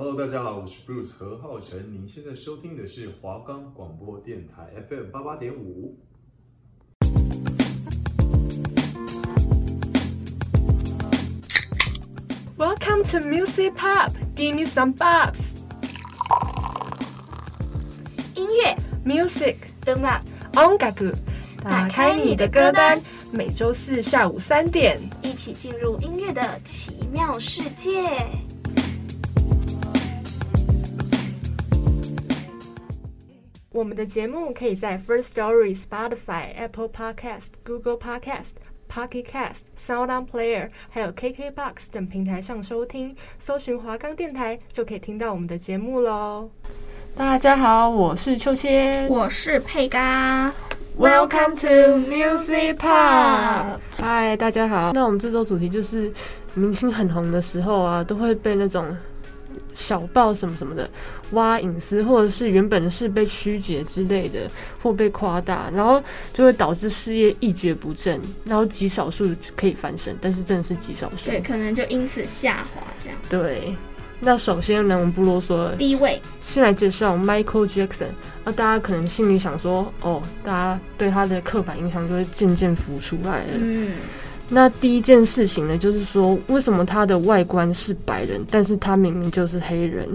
Hello，大家好，我是 Bruce 何浩晨。您现在收听的是华冈广播电台 FM 八八点五。Welcome to Music Pop, give me some bops。音乐，Music，音乐，音楽，打开你的歌单。每周四下午三点，一起进入音乐的奇妙世界。我们的节目可以在 First Story、Spotify、Apple Podcast、Google Podcast、Pocket Cast、Sound On Player，还有 KKBox 等平台上收听。搜寻华冈电台就可以听到我们的节目喽。大家好，我是秋千，我是佩嘎。Welcome to Music Pop。嗨，大家好。那我们这周主题就是明星很红的时候啊，都会被那种。小报什么什么的挖隐私，或者是原本是被曲解之类的，或被夸大，然后就会导致事业一蹶不振，然后极少数可以翻身，但是真的是极少数，对，可能就因此下滑这样。对，那首先呢，我们不啰嗦了，第一位，先来介绍 Michael Jackson。那大家可能心里想说，哦，大家对他的刻板印象就会渐渐浮出来了。嗯。那第一件事情呢，就是说，为什么他的外观是白人，但是他明明就是黑人？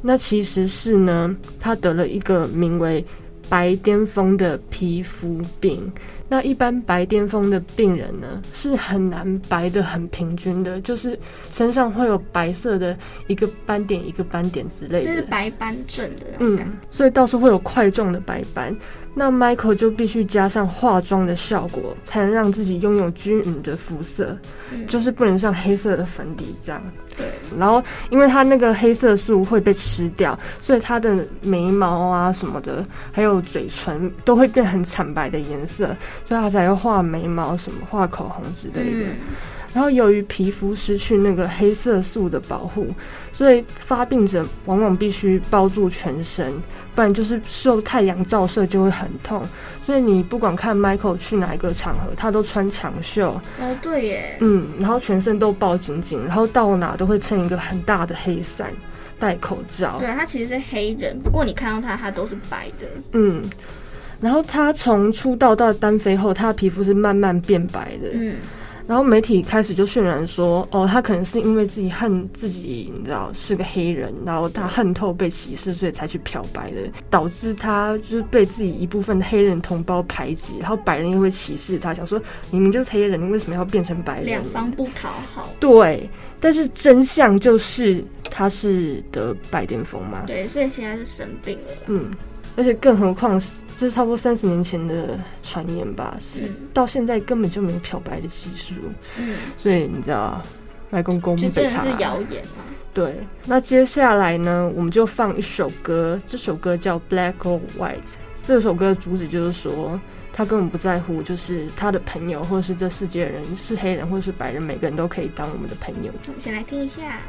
那其实是呢，他得了一个名为白癜风的皮肤病。那一般白癜风的病人呢，是很难白的很平均的，就是身上会有白色的一个斑点一个斑点之类的，就是白斑症的。嗯，所以到时候会有块状的白斑。那 Michael 就必须加上化妆的效果，才能让自己拥有均匀的肤色，嗯，就是不能像黑色的粉底这样。对。然后，因为他那个黑色素会被吃掉，所以他的眉毛啊什么的，还有嘴唇都会变很惨白的颜色，所以他才会画眉毛、什么画口红之类的。嗯然后由于皮肤失去那个黑色素的保护，所以发病者往往必须包住全身，不然就是受太阳照射就会很痛。所以你不管看 Michael 去哪一个场合，他都穿长袖。哦，对耶。嗯，然后全身都包紧紧，然后到哪都会撑一个很大的黑伞，戴口罩。对，他其实是黑人，不过你看到他，他都是白的。嗯，然后他从出道到单飞后，他的皮肤是慢慢变白的。嗯。然后媒体开始就渲染说，哦，他可能是因为自己恨自己，你知道是个黑人，然后他恨透被歧视，所以才去漂白的，导致他就是被自己一部分的黑人同胞排挤，然后白人又会歧视他，想说你明明就是黑人，你为什么要变成白人？两方不讨好。对，但是真相就是他是得白癜风嘛。对，所以现在是生病了。嗯。而且更何况是这是差不多三十年前的传言吧，是到现在根本就没有漂白的技术，嗯，所以你知道，外公公被查，是谣言嘛？对，那接下来呢，我们就放一首歌，这首歌叫《Black or White》。这首歌的主旨就是说，他根本不在乎，就是他的朋友或者是这世界的人是黑人或者是白人，每个人都可以当我们的朋友。我们先来听一下。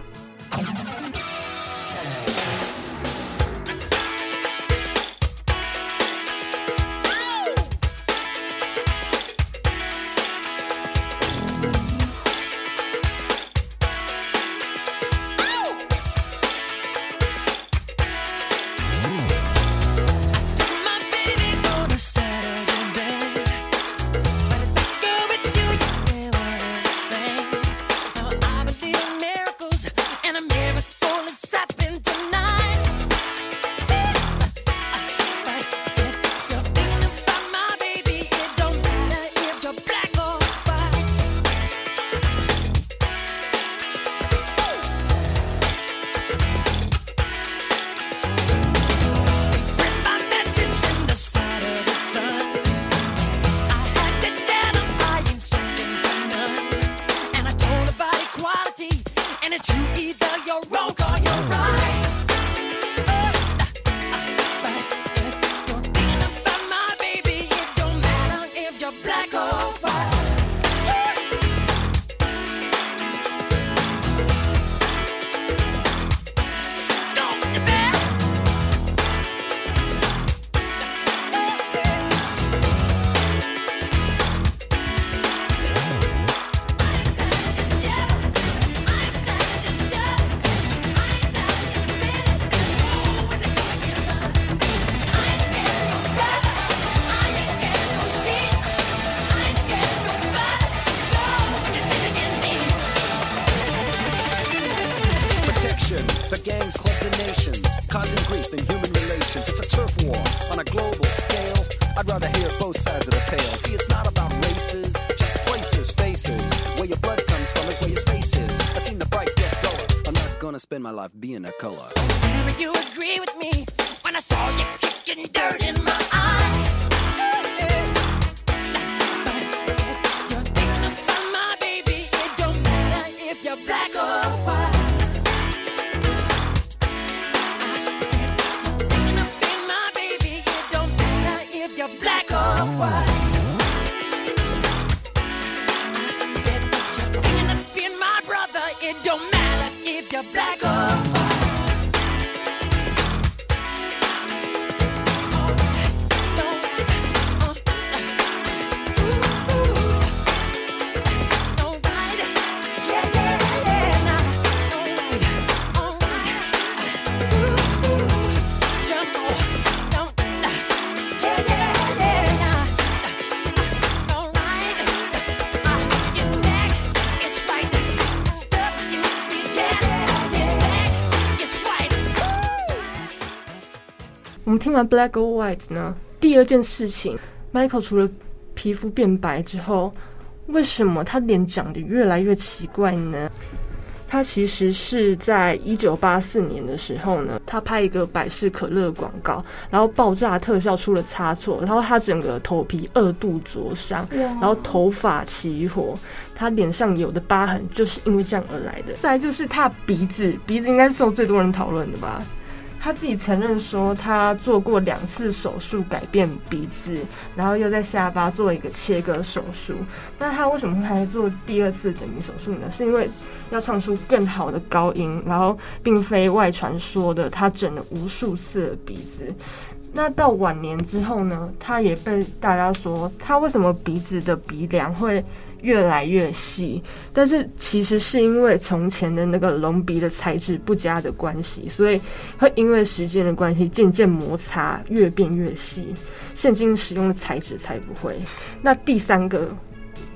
听完 Black or White 呢，第二件事情，Michael 除了皮肤变白之后，为什么他脸长得越来越奇怪呢？他其实是在一九八四年的时候呢，他拍一个百事可乐广告，然后爆炸特效出了差错，然后他整个头皮二度灼伤，然后头发起火，他脸上有的疤痕就是因为这样而来的。再来就是他鼻子，鼻子应该是受最多人讨论的吧。他自己承认说，他做过两次手术改变鼻子，然后又在下巴做一个切割手术。那他为什么还做第二次整形手术呢？是因为要唱出更好的高音，然后并非外传说的他整了无数次鼻子。那到晚年之后呢，他也被大家说，他为什么鼻子的鼻梁会越来越细，但是其实是因为从前的那个隆鼻的材质不佳的关系，所以会因为时间的关系渐渐摩擦，越变越细。现今使用的材质才不会。那第三个，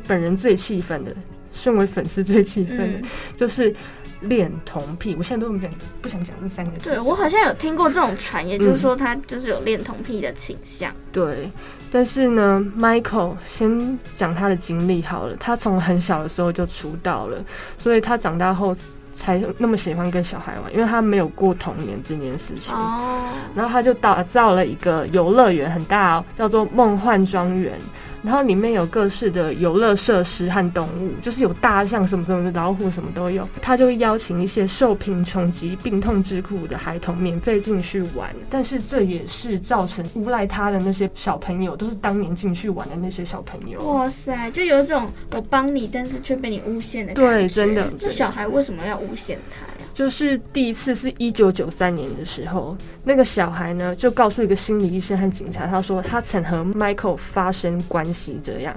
本人最气愤的，身为粉丝最气愤的，嗯、就是。恋童癖，我现在都不想不想讲这三个字。对，我好像有听过这种传言，就是说他就是有恋童癖的倾向。嗯。对，但是呢，Michael 先讲他的经历好了。他从很小的时候就出道了，所以他长大后才那么喜欢跟小孩玩，因为他没有过童年这件事情。哦。然后他就打造了一个游乐园，很大哦，叫做梦幻庄园。然后里面有各式的游乐设施和动物，就是有大象什么什么的，老虎什么都有。他就会邀请一些受贫穷及病痛之苦的孩童免费进去玩，但是这也是造成诬赖他的那些小朋友，都是当年进去玩的那些小朋友。哇塞，就有一种我帮你，但是却被你诬陷的感觉。对，真的。这小孩为什么要诬陷他？就是第一次是一九九三年的时候，那个小孩呢就告诉一个心理医生和警察，他说他曾和 Michael 发生关系这样，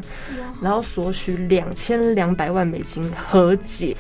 然后索取两千两百万美金和解。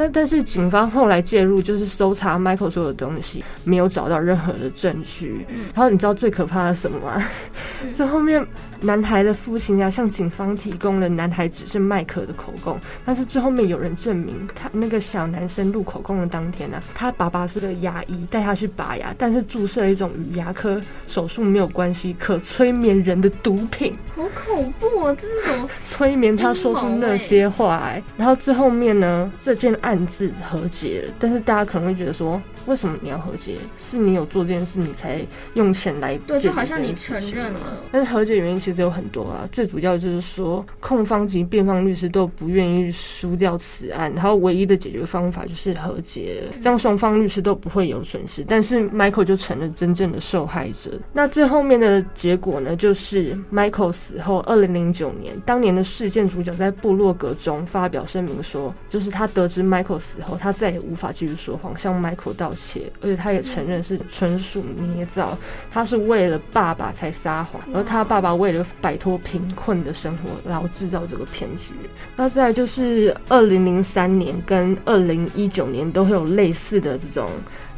那但是警方后来介入，就是搜查 Michael 所有的东西，没有找到任何的证据。然后你知道最可怕的是什么吗？这后面男孩的父亲啊，向警方提供了男孩只是麦克的口供，但是最后面有人证明，他那个小男生录口供的当天呢、啊，他爸爸是个牙医，带他去拔牙，但是注射了一种与牙科手术没有关系、可催眠人的毒品。好恐怖啊！这是什么？催眠他说出那些话哎、欸，然后最后面呢，这件。暗自和解了，但是大家可能会觉得说，为什么你要和解？是你有做这件事，你才用钱来。对，就好像你承认了。但是和解原因其实有很多啊，最主要就是说，控方及辩方律师都不愿意输掉此案，然后唯一的解决方法就是和解，这样双方律师都不会有损失。但是 Michael 就成了真正的受害者。那最后面的结果呢，就是 Michael 死后，二零零九年，当年的事件主角在部落格中发表声明说，就是他得知。Michael 死后，他再也无法继续说谎，向 Michael 道歉，而且他也承认是纯属捏造，他是为了爸爸才撒谎，而他爸爸为了摆脱贫困的生活，然后制造这个骗局。那再来就是二零零三年跟二零一九年都会有类似的这种。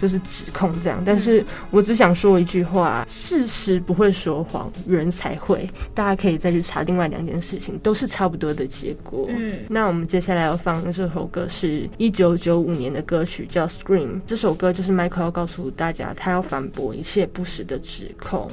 就是指控这样，但是我只想说一句话：事实不会说谎，人才会。大家可以再去查另外两件事情，都是差不多的结果。嗯，那我们接下来要放的这首歌是是一九九五年的歌曲，叫《Scream》。这首歌就是 Michael 要告诉大家，他要反驳一切不实的指控。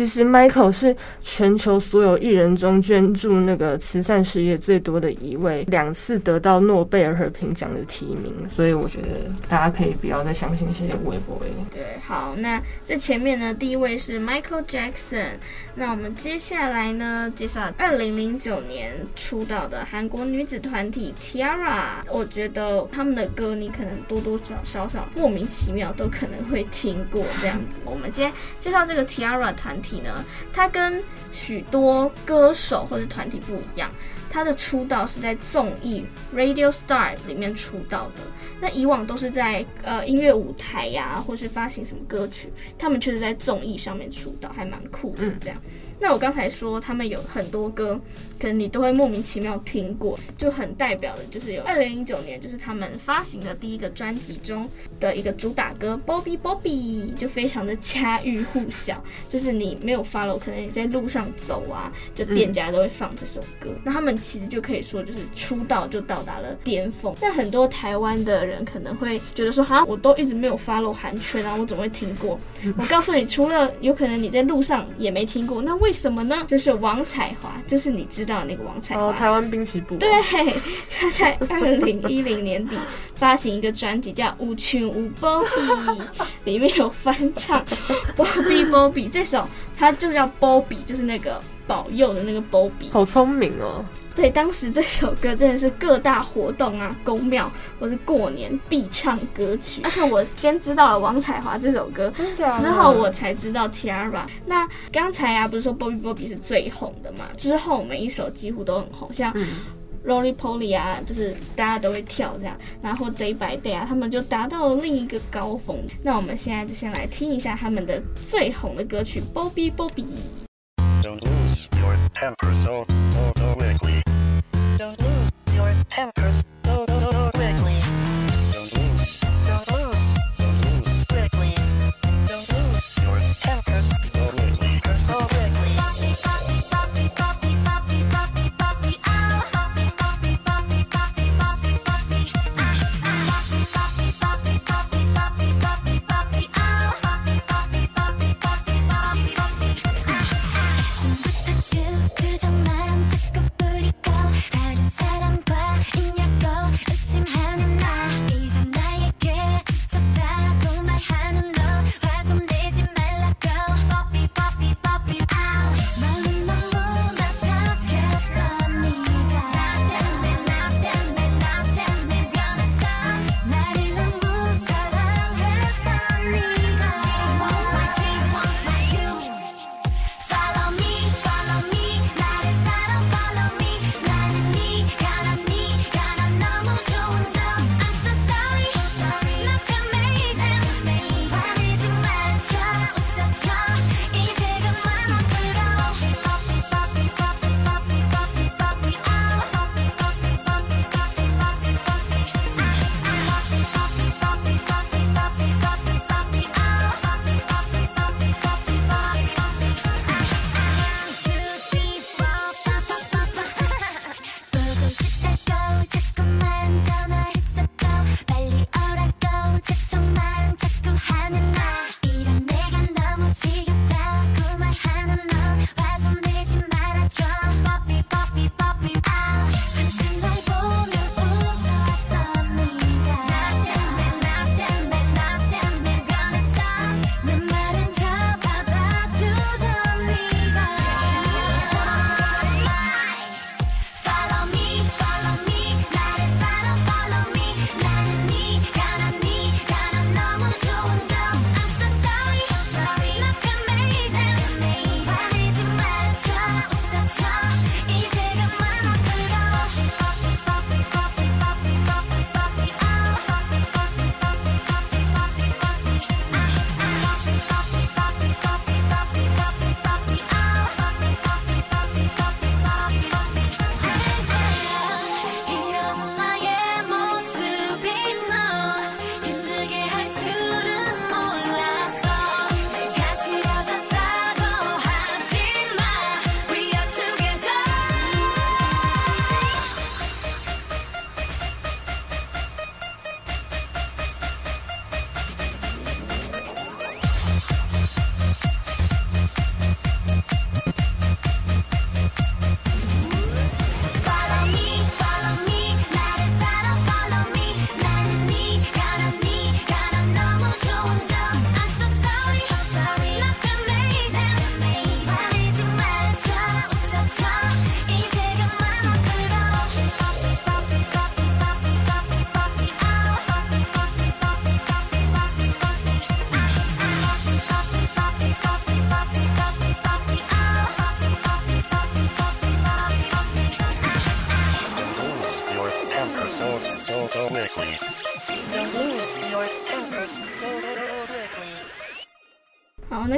其实 Michael 是全球所有艺人中捐助那个慈善事业最多的一位，两次得到诺贝尔和平奖的提名，所以我觉得大家可以不要再相信这些微博了。对，好，那在前面呢，第一位是 Michael Jackson，那我们接下来呢，介绍二零零九年出道的韩国女子团体 Tiara，我觉得他们的歌你可能多多少少少莫名其妙都可能会听过这样子。我们先介绍这个 Tiara 团体呢，它跟许多歌手或者团体不一样，他的出道是在综艺 Radio Star 里面出道的。那以往都是在呃音乐舞台呀、啊，或是发行什么歌曲，他们却是在综艺上面出道，还蛮酷的这样。那我刚才说他们有很多歌，可能你都会莫名其妙听过，就很代表的就是有二零零九年，就是他们发行的第一个专辑中的一个主打歌《Bobby Bobby》，就非常的家喻户晓。就是你没有 follow，可能你在路上走啊，就店家都会放这首歌。那他们其实就可以说，就是出道就到达了巅峰。但很多台湾的人可能会觉得说，好我都一直没有 follow 韩圈啊，我怎么会听过？我告诉你，除了有可能你在路上也没听过，那为为什么呢？就是王彩华，就是你知道的那个王彩华，哦，台湾滨崎步。对，他在二零一零年底发行一个专辑叫《无情无 Bobby》，里面有翻唱《Bobby Bobby》这首，他就叫 Bobby，就是那个保佑的那个 Bobby。好聪明哦！对，当时这首歌真的是各大活动啊、公庙或是过年必唱歌曲。而且我先知道了王彩华这首歌，之后我才知道 Tiara。那刚才啊，不是说 Bobby Bobby 是最红的嘛？之后每一首几乎都很红，像 Roly Poly 啊，就是大家都会跳这样。然后 Day by Day 啊，他们就达到了另一个高峰。那我们现在就先来听一下他们的最红的歌曲 Bobby Bobby。Don't lose your temper so, so, so quickly. Don't lose your temper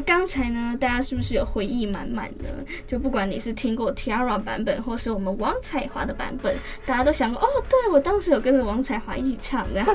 刚才呢，大家是不是有回忆满满呢？就不管你是听过 Tiara 版本，或是我们王彩华的版本，大家都想过哦，对，我当时有跟着王彩华一起唱，这 样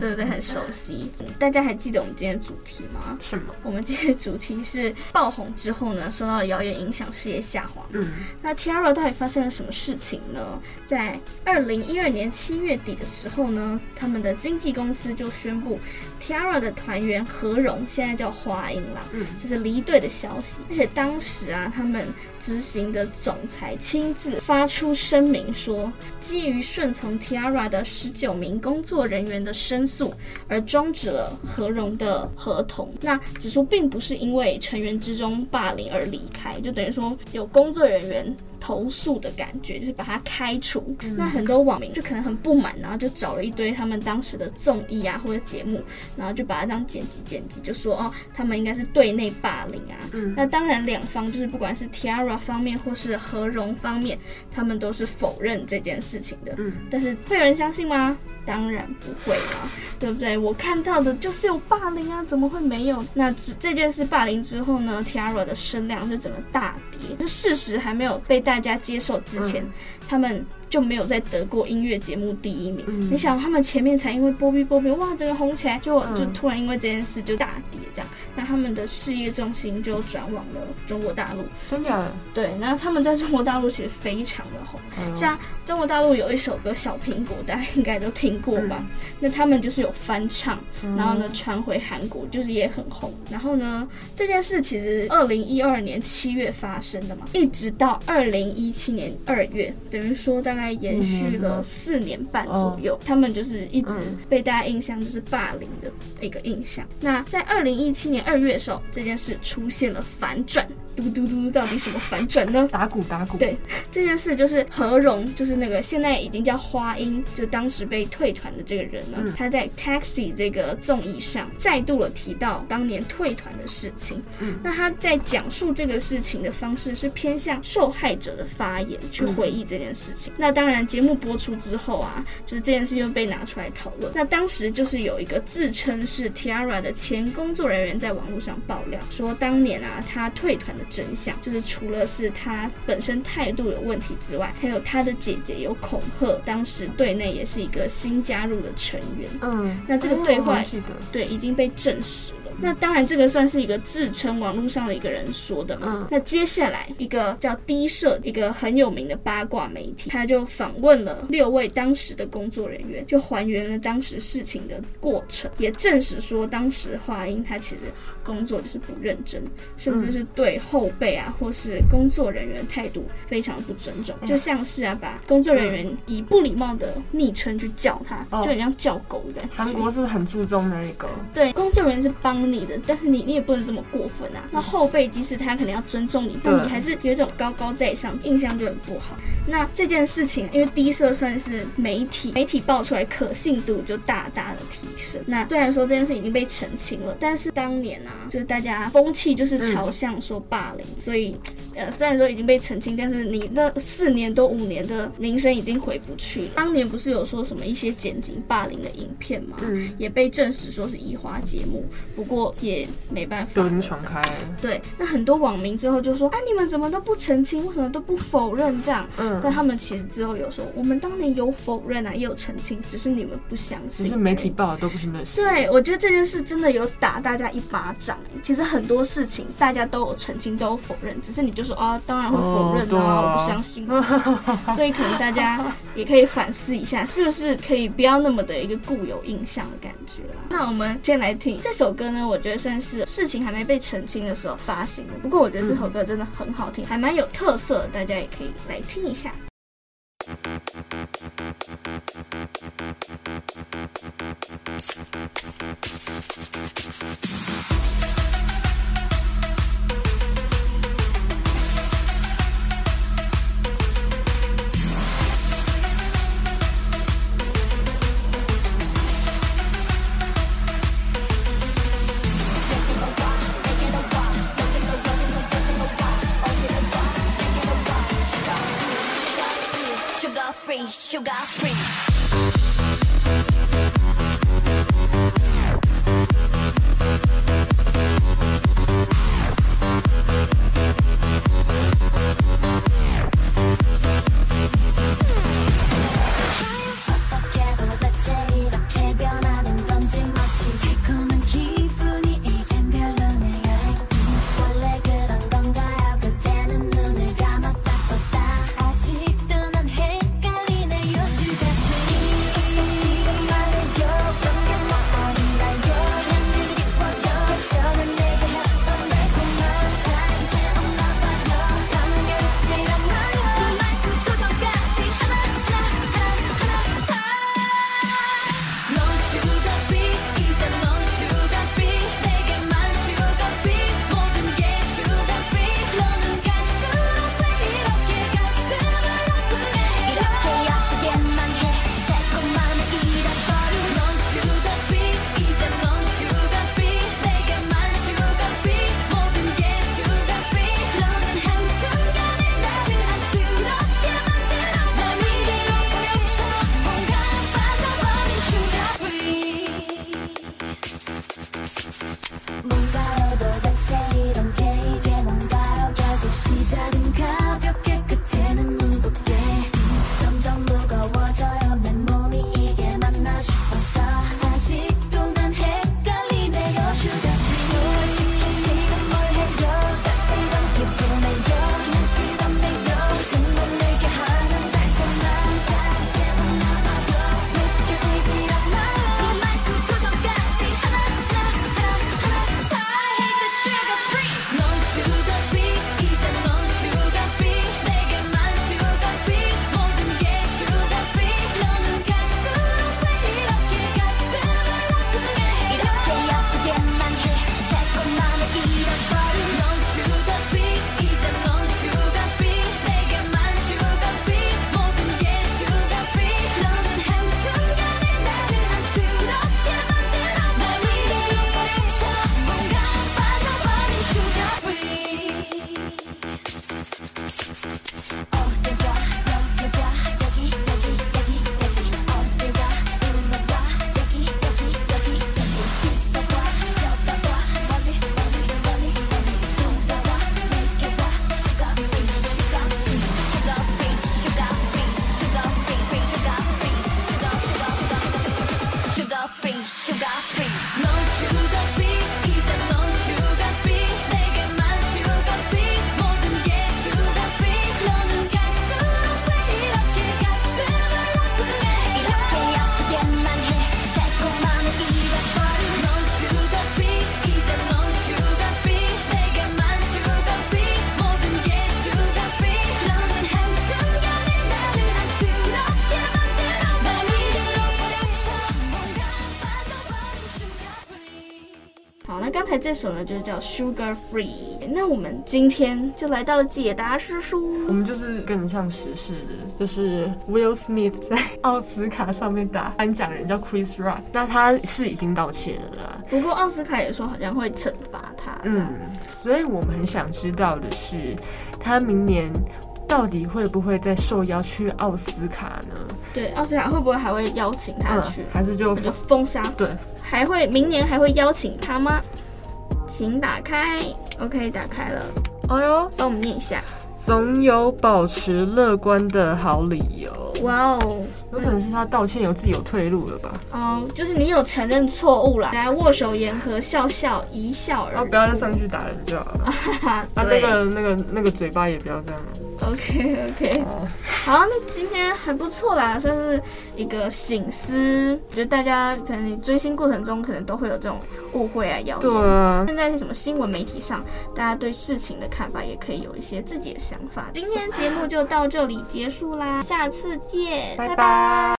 对不对？很熟悉。大家还记得我们今天的主题吗？什么？我们今天的主题是爆红之后呢，受到谣言影响，事业下滑。嗯，那 Tiara 到底发生了什么事情呢？在二零一二年七月底的时候呢，他们的经纪公司就宣布 T-ara 的团员何荣现在叫花英啦。嗯。就是离队的消息，而且当时啊，他们执行的总裁亲自发出声明说，基于顺从 T-ara 的十九名工作人员的申诉，而终止了何荣的合同。那指出并不是因为成员之中霸凌而离开，就等于说有工作人员。投诉的感觉就是把他开除，嗯、那很多网民就可能很不满，然后就找了一堆他们当时的综艺啊或者节目，然后就把它当剪辑剪辑，就说哦，他们应该是对内霸凌啊。嗯、那当然两方就是不管是 Tiara 方面或是何荣方面，他们都是否认这件事情的。嗯，但是会有人相信吗？当然不会啊，对不对？我看到的就是有霸凌啊，怎么会没有？那这这件事霸凌之后呢，Tiara 的声量就整个大跌。就事实还没有被大家接受之前，嗯、他们。就没有再得过音乐节目第一名。嗯、你想，他们前面才因为波比波比哇，这个红起来，就就突然因为这件事就大跌，这样，那他们的事业重心就转往了中国大陆。真假的？对，那他们在中国大陆其实非常的红，嗯、像中国大陆有一首歌《小苹果》，大家应该都听过吧？嗯、那他们就是有翻唱，然后呢传回韩国，就是也很红。然后呢，这件事其实二零一二年七月发生的嘛，一直到二零一七年二月，等于说大概。延续了四年半左右，他们就是一直被大家印象就是霸凌的一个印象。那在二零一七年二月的时候，这件事出现了反转。嘟嘟嘟，到底什么反转呢？打鼓打鼓。对，这件事就是何荣，就是那个现在已经叫花音，就当时被退团的这个人呢，嗯、他在 Taxi 这个综艺上再度了提到当年退团的事情。嗯，那他在讲述这个事情的方式是偏向受害者的发言去回忆这件事情。嗯、那当然，节目播出之后啊，就是这件事又被拿出来讨论。那当时就是有一个自称是 Tiara 的前工作人员在网络上爆料说，当年啊，他退团的。真相就是，除了是他本身态度有问题之外，还有他的姐姐有恐吓，当时队内也是一个新加入的成员。嗯，那这个对话，对，已经被证实了。那当然，这个算是一个自称网络上的一个人说的嘛。嗯、那接下来，一个叫低社，一个很有名的八卦媒体，他就访问了六位当时的工作人员，就还原了当时事情的过程，也证实说，当时华英他其实工作就是不认真，甚至是对后辈啊或是工作人员态度非常不尊重，就像是啊把工作人员以不礼貌的昵称去叫他，就很像叫狗的。韩国是不是很注重那个？对，工作人员是帮。你的，但是你你也不能这么过分啊！那后辈即使他可能要尊重你，但你还是有一种高高在上，印象就很不好。那这件事情，因为 D 社算是媒体，媒体爆出来可信度就大大的提升。那虽然说这件事已经被澄清了，但是当年啊，就是大家风气就是朝向说霸凌，嗯、所以呃，虽然说已经被澄清，但是你那四年多五年的名声已经回不去了。当年不是有说什么一些剪辑霸凌的影片吗？嗯、也被证实说是移花节目，不过。过也没办法，都已经传开了。对，那很多网民之后就说：“啊，你们怎么都不澄清？为什么都不否认？”这样，嗯，但他们其实之后有说：“我们当年有否认啊，也有澄清，只是你们不相信。”只是媒体报的都不是那些。对，我觉得这件事真的有打大家一巴掌。其实很多事情大家都有澄清，都有否认，只是你就说：“啊，当然会否认啊，我不相信。”所以可能大家也可以反思一下，是不是可以不要那么的一个固有印象的感觉啦。那我们先来听这首歌呢。我觉得算是事情还没被澄清的时候发行的不过我觉得这首歌真的很好听还蛮有特色大家也可以来听一下。got free. 才这首呢，就是叫 Sugar Free。那我们今天就来到了解答师书。我们就是跟上时事的，就是 Will Smith 在奥斯卡上面打颁奖人叫 Chris Rock，那他是已经道歉了啦。不过奥斯卡也说好像会惩罚他。嗯，所以我们很想知道的是，他明年到底会不会再受邀去奥斯卡呢？对，奥斯卡会不会还会邀请他去？嗯、还是就就封杀？对。还会明年还会邀请他吗？请打开，OK，打开了。哎呦，帮我们念一下。总有保持乐观的好理由。哇哦，有可能是他道歉有自己有退路了吧？哦，就是你有承认错误了，来握手言和，笑笑一笑而。啊，不要再上去打人就好了。啊，那个那个那个嘴巴也不要这样。OK OK，好，那今天还不错啦，算是一个醒思。我觉得大家可能你追星过程中可能都会有这种误会啊、谣言。对啊。现在是什么新闻媒体上，大家对事情的看法也可以有一些自己的想法。今天节目就到这里结束啦，下次见，拜拜。